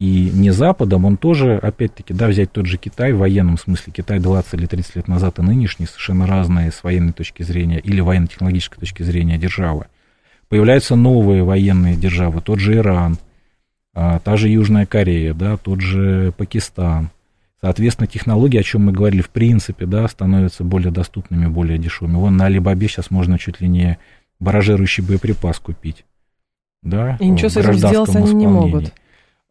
[SPEAKER 2] и не Западом, он тоже, опять-таки, да, взять тот же Китай в военном смысле, Китай 20 или 30 лет назад и нынешний, совершенно разные с военной точки зрения или военно-технологической точки зрения державы. Появляются новые военные державы, тот же Иран, а, та же Южная Корея, да, тот же Пакистан. Соответственно, технологии, о чем мы говорили, в принципе, да, становятся более доступными, более дешевыми. Вон на Алибабе сейчас можно чуть ли не баражирующий боеприпас купить. Да,
[SPEAKER 1] И ничего с этим сделать они не могут.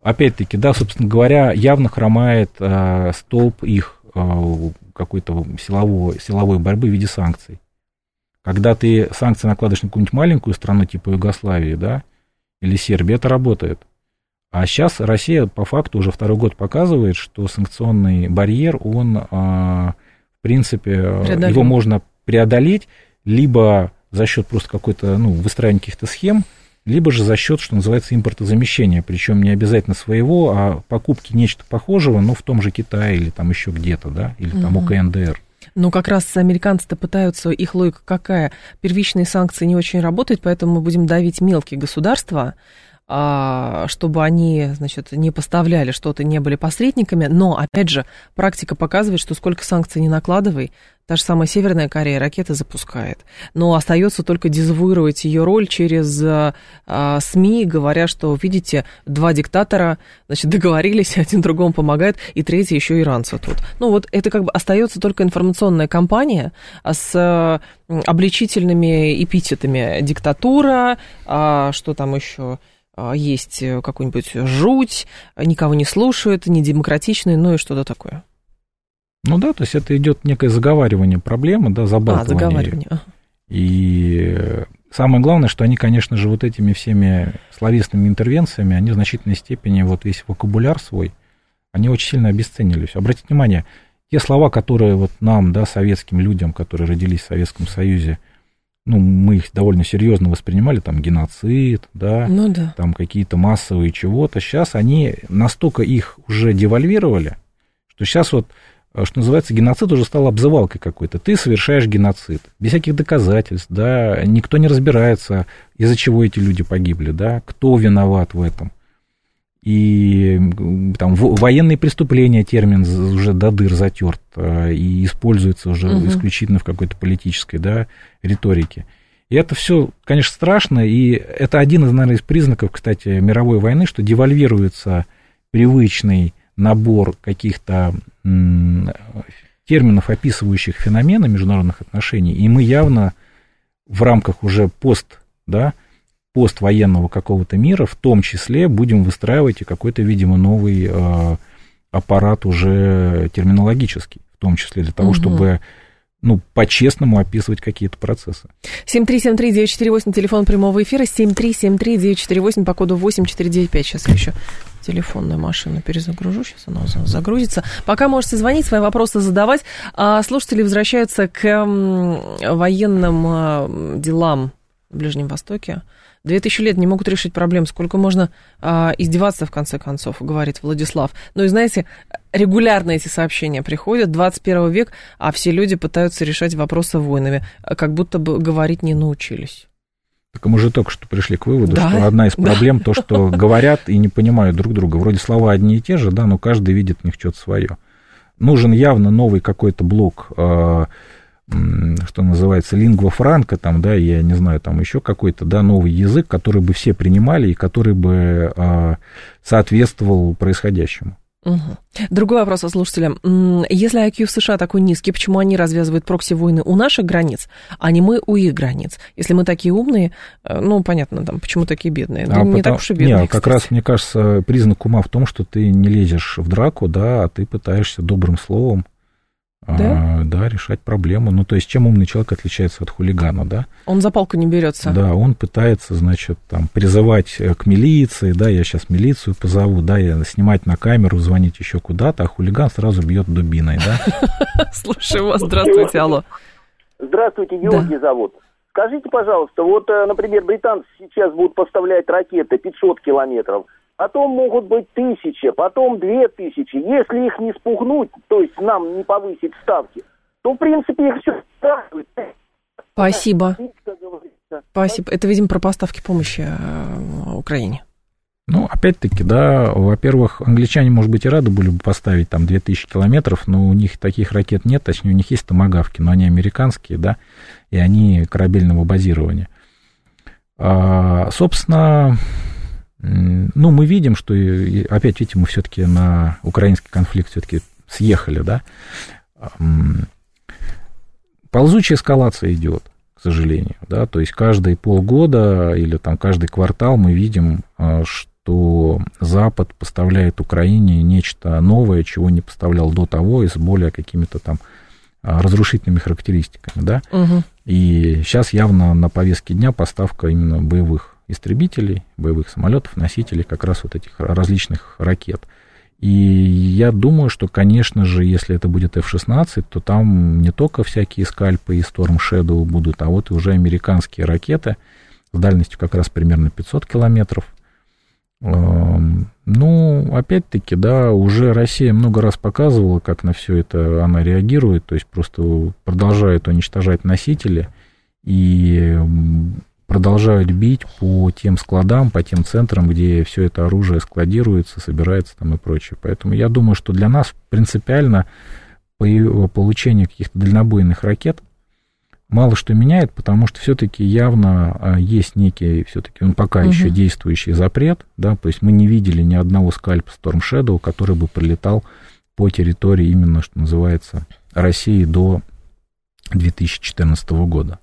[SPEAKER 2] Опять-таки, да, собственно говоря, явно хромает а, столб их а, какой-то силовой, силовой борьбы в виде санкций. Когда ты санкции накладываешь на какую-нибудь маленькую страну типа Югославии, да, или Сербии, это работает. А сейчас Россия по факту уже второй год показывает, что санкционный барьер, он, а, в принципе,
[SPEAKER 1] Преодолим.
[SPEAKER 2] его можно преодолеть либо за счет просто какой-то, ну, выстраивания каких-то схем, либо же за счет, что называется, импортозамещения, причем не обязательно своего, а покупки нечто похожего, но в том же Китае или там еще где-то, да, или там у
[SPEAKER 1] Мгм.
[SPEAKER 2] КНДР.
[SPEAKER 1] Ну, как раз американцы-то пытаются, их логика какая? Первичные санкции не очень работают, поэтому мы будем давить мелкие государства, чтобы они, значит, не поставляли что-то, не были посредниками. Но, опять же, практика показывает, что сколько санкций не накладывай, та же самая Северная Корея ракеты запускает. Но остается только дезавуировать ее роль через а, а, СМИ, говоря, что, видите, два диктатора, значит, договорились, один другому помогает, и третий еще иранцы тут. Ну, вот это как бы остается только информационная кампания а, с а, обличительными эпитетами диктатура, а, что там еще а, есть э, какой-нибудь жуть, никого не слушают, недемократичный, ну и что-то такое.
[SPEAKER 2] Ну да, то есть это идет некое заговаривание проблемы, да,
[SPEAKER 1] А,
[SPEAKER 2] забалтывание. её.
[SPEAKER 1] заговаривание. ага.
[SPEAKER 2] И самое главное, что они, конечно же, вот этими всеми словесными интервенциями, они в значительной степени вот весь вокабуляр свой, они очень сильно обесценились. Обратите внимание, те слова, которые вот нам, да, советским людям, которые родились в Советском Союзе, ну, мы их довольно серьезно воспринимали, там, геноцид, да,
[SPEAKER 1] Ну да.
[SPEAKER 2] там какие-то массовые чего-то. Сейчас они настолько их уже девальвировали, что сейчас вот, э, что называется, геноцид уже стал обзывалкой какой-то. Ты совершаешь геноцид, без всяких доказательств, да, никто не разбирается, из-за чего эти люди погибли, да, кто виноват в этом. И там во- военные преступления термин уже до дыр затерт э, и используется уже
[SPEAKER 1] Мгм.
[SPEAKER 2] исключительно в какой-то политической да, риторике. И это все, конечно, страшно, и это один из, наверное, из признаков, кстати, мировой войны, что девальвируется привычный набор каких-то терминов, описывающих феномены международных отношений, и мы явно в рамках уже пост, да, поствоенного какого-то мира, в том числе будем выстраивать и какой-то, видимо, новый э, аппарат уже терминологический, в том числе для того,
[SPEAKER 1] Мгм.
[SPEAKER 2] чтобы ну, по-честному описывать какие-то процессы.
[SPEAKER 1] 7373948, телефон прямого эфира, 7373948 по коду 8495. Сейчас я еще телефонную машину перезагружу, сейчас она загрузится. Пока можете звонить, свои вопросы задавать. А слушатели возвращаются к военным а, делам в Ближнем Востоке. Две тысячи лет не могут решить проблем. Сколько можно а, издеваться, в конце концов, говорит Владислав. Ну и знаете, регулярно эти сообщения приходят, 21 век, а все люди пытаются решать вопросы войнами, как будто бы говорить не научились.
[SPEAKER 2] Так мы же только что пришли к выводу, да, что одна из проблем да. то, что говорят и не понимают друг друга. Вроде слова одни и те же, да, но каждый видит в них что-то свое. Нужен явно новый какой-то блок а, что называется, лингва франка, там, да, я не знаю, там еще какой-то, да, новый язык, который бы все принимали и который бы а, соответствовал происходящему.
[SPEAKER 1] Угу. Другой вопрос от слушателя. Если IQ в США такой низкий, почему они развязывают прокси-войны у наших границ, а не мы у их границ? Если мы такие умные, э, ну, понятно, там, почему такие бедные?
[SPEAKER 2] А не потому, так уж и бедные, Нет, как раз, мне кажется, признак ума в том, что ты не лезешь в драку, да, а ты пытаешься добрым словом да? А, да, решать проблему. Ну, то есть, чем умный человек отличается от хулигана, да?
[SPEAKER 1] Он за палку не берется.
[SPEAKER 2] Да, он пытается, значит, там, призывать э, к милиции, да, я сейчас милицию позову, да, я снимать на камеру, звонить еще куда-то, а хулиган сразу бьет дубиной, да?
[SPEAKER 1] Слушаю вас, здравствуйте, алло.
[SPEAKER 4] Здравствуйте, Георгий зовут. Скажите, пожалуйста, вот, э, например, британцы сейчас будут поставлять ракеты 500 километров потом могут быть тысячи, потом две тысячи. Если их не спугнуть, то есть нам не повысить ставки, то, в принципе, их все устраивает.
[SPEAKER 1] Спасибо. Спасибо. Это, видимо, про поставки помощи э, Украине.
[SPEAKER 2] Ну, опять-таки, да, во-первых, англичане, может быть, и рады были бы поставить там 2000 километров, но у них таких ракет нет, точнее, у них есть томогавки, но они американские, да, и они корабельного базирования. А, собственно, ну, мы видим, что, опять видите, мы все-таки на украинский конфликт все-таки съехали, да. Ползучая эскалация идет, к сожалению, да, то есть каждые полгода или там каждый квартал мы видим, а, что Запад поставляет Украине нечто новое, чего не поставлял до того, и с более какими-то там а, разрушительными характеристиками, да. Угу. И сейчас явно на повестке дня поставка именно боевых истребителей, боевых самолетов, носителей как раз вот этих различных ракет. И я думаю, что, конечно же, если это будет F-16, то там не только всякие скальпы и Storm Shadow будут, а вот и уже американские ракеты с дальностью как раз примерно 500 километров. Эм, ну, опять-таки, да, уже Россия много раз показывала, как на все это она реагирует, то есть просто продолжает уничтожать носители, и продолжают бить по тем складам, по тем центрам, где все это оружие складируется, собирается там и прочее. Поэтому я думаю, что для нас принципиально получение каких-то дальнобойных ракет мало что меняет, потому что все-таки явно а, есть некий, все-таки он пока угу. еще действующий запрет, да, то есть мы не видели ни одного скальпа Storm Shadow, который бы прилетал по территории именно, что называется, России до 2014 года.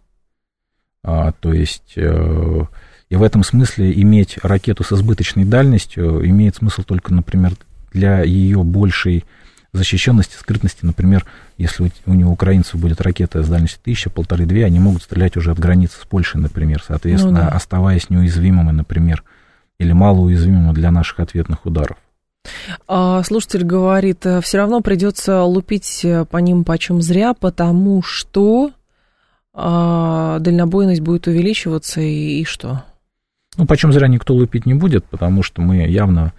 [SPEAKER 2] А, то есть, э, и в этом смысле иметь ракету с избыточной дальностью имеет смысл только, например, для ее большей защищенности, скрытности. Например, если у, у украинцев будет ракета с дальностью тысяча, полторы-две, они могут стрелять уже от границы с Польшей, например, соответственно, ну, да. оставаясь неуязвимыми, например, или малоуязвимыми для наших ответных ударов.
[SPEAKER 1] А, слушатель говорит, все равно придется лупить по ним почем зря, потому что а дальнобойность будет увеличиваться, и, и что?
[SPEAKER 2] Ну, почем зря никто лупить не будет, потому что мы явно...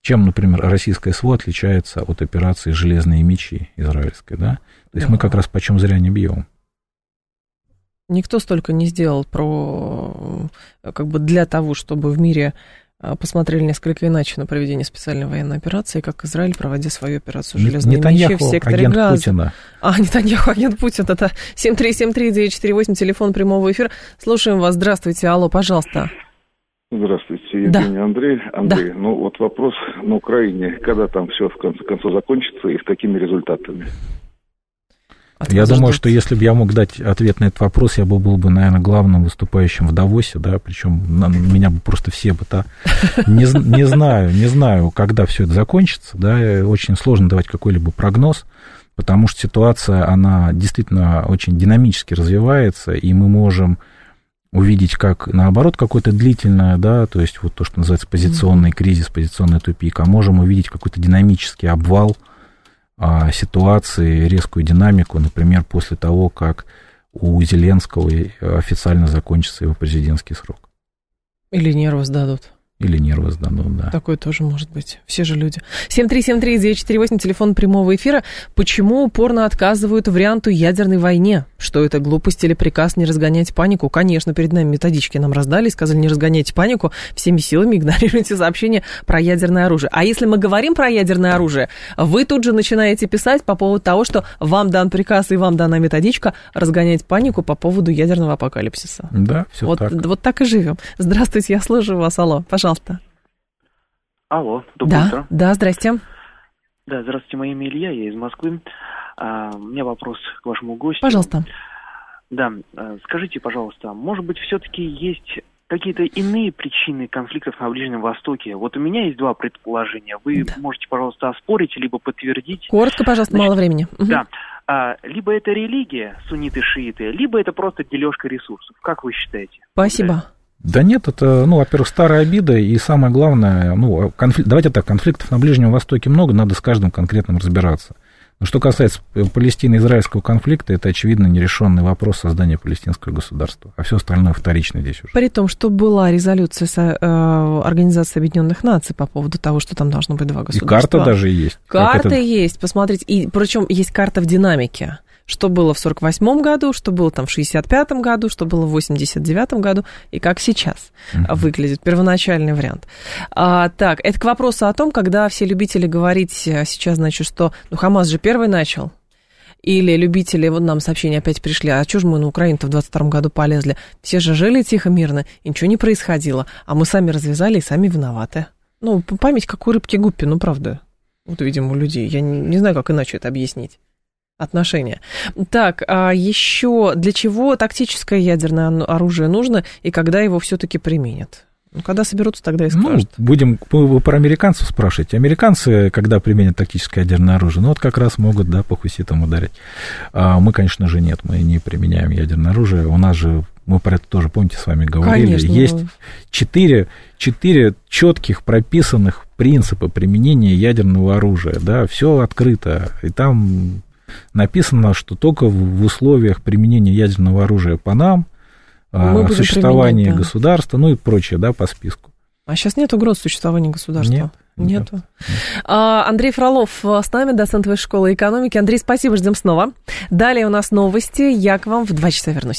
[SPEAKER 2] Чем, например, российское СВО отличается от операции «Железные мечи» израильской, да? То есть да. мы как раз почем зря не бьем.
[SPEAKER 1] Никто столько не сделал про, как бы для того, чтобы в мире посмотрели несколько иначе на проведение специальной военной операции, как Израиль, проводя свою операцию «Железные
[SPEAKER 2] Нетаньяху, мечи» в секторе агент Газа. Путина.
[SPEAKER 1] А, Нетаньяху, агент Путина, это 7373948, телефон прямого эфира. Слушаем вас, здравствуйте, алло, пожалуйста.
[SPEAKER 5] Здравствуйте, Евгений да. Андрей. Андрей, да. ну вот вопрос на Украине, когда там все в конце концов закончится и с какими результатами?
[SPEAKER 2] Я думаю, что если бы я мог дать ответ на этот вопрос, я бы был бы, наверное, главным выступающим в Давосе, да, причем меня бы просто все бы то не, не знаю, не знаю, когда все это закончится, да, очень сложно давать какой-либо прогноз. потому что ситуация, она действительно очень динамически развивается, и мы можем увидеть как, наоборот, какое-то длительное, да, то есть вот то, что называется позиционный кризис, позиционный тупик, а можем увидеть какой-то динамический обвал ситуации, резкую динамику, например, после того, как у Зеленского официально закончится его президентский срок.
[SPEAKER 1] Или нервы сдадут.
[SPEAKER 2] Или нервы сдадут, да.
[SPEAKER 1] Такое тоже может быть. Все же люди. 7373948, телефон прямого эфира. Почему упорно отказывают варианту ядерной войне? Что это, глупость или приказ не разгонять панику? Конечно, перед нами методички нам раздали, сказали, не разгоняйте панику, всеми силами игнорируйте сообщения про ядерное оружие. А если мы говорим про ядерное оружие, вы тут же начинаете писать по поводу того, что вам дан приказ и вам дана методичка разгонять панику по поводу ядерного апокалипсиса.
[SPEAKER 2] Да, все
[SPEAKER 1] вот,
[SPEAKER 2] так.
[SPEAKER 1] Вот так и живем. Здравствуйте, я слушаю вас, алло, пожалуйста пожалуйста.
[SPEAKER 6] Алло, доброе
[SPEAKER 1] да,
[SPEAKER 6] утро.
[SPEAKER 1] Да, здрасте.
[SPEAKER 6] Да, здравствуйте, мое имя Илья, я из Москвы. А, у меня вопрос к вашему гостю.
[SPEAKER 1] Пожалуйста.
[SPEAKER 6] Да, а, скажите, пожалуйста, может быть, все-таки есть какие-то иные причины конфликтов на Ближнем Востоке? Вот у меня есть два предположения. Вы да. можете, пожалуйста, оспорить, либо подтвердить.
[SPEAKER 1] Коротко, пожалуйста, Значит, мало времени.
[SPEAKER 6] Да. А, либо это религия, сунниты-шииты, либо это просто дележка ресурсов. Как вы считаете?
[SPEAKER 1] Спасибо.
[SPEAKER 2] Да нет, это, ну, во-первых, старая обида, и самое главное, ну, конфликт, давайте так, конфликтов на Ближнем Востоке много, надо с каждым конкретным разбираться. Но что касается палестино-израильского конфликта, это, очевидно, нерешенный вопрос создания палестинского государства, а все остальное вторично здесь уже.
[SPEAKER 1] При том, что была резолюция с, э, Организации Объединенных Наций по поводу того, что там должно быть два государства.
[SPEAKER 2] И карта даже есть.
[SPEAKER 1] Карта это... есть, посмотрите, и причем есть карта в динамике что было в 48 году, что было там в 65 году, что было в 89 году и как сейчас mm-hmm. выглядит первоначальный вариант. А, так, это к вопросу о том, когда все любители говорить э, сейчас, значит, что ну Хамас же первый начал, или любители, вот нам сообщения опять пришли, а что же мы на Украину-то в 22 году полезли? Все же жили тихо, мирно, и ничего не происходило, а мы сами развязали и сами виноваты. Ну, память как у рыбки гуппи, ну, правда. Вот, видимо, у людей. Я не, не знаю, как иначе это объяснить отношения. Так, а еще для чего тактическое ядерное оружие нужно и когда его все-таки применят? Ну, когда соберутся, тогда и ну, скажут.
[SPEAKER 2] Ну, будем вы про американцев спрашивать. Американцы, когда применят тактическое ядерное оружие, ну, вот как раз могут, да, по хуситам ударить. А мы, конечно же, нет, мы не применяем ядерное оружие. У нас же, мы про это тоже, помните, с вами говорили,
[SPEAKER 1] конечно.
[SPEAKER 2] есть четыре, четыре четких прописанных принципа применения ядерного оружия, да, все открыто, и там написано, что только в условиях применения ядерного оружия по нам, Мы существование да. государства, ну и прочее, да, по списку.
[SPEAKER 1] А сейчас нет угроз существования государства?
[SPEAKER 2] Нет.
[SPEAKER 1] Нету. Нет. А, Андрей Фролов с нами, доцент Высшей школы экономики. Андрей, спасибо, ждем снова. Далее у нас новости. Я к вам в два часа вернусь.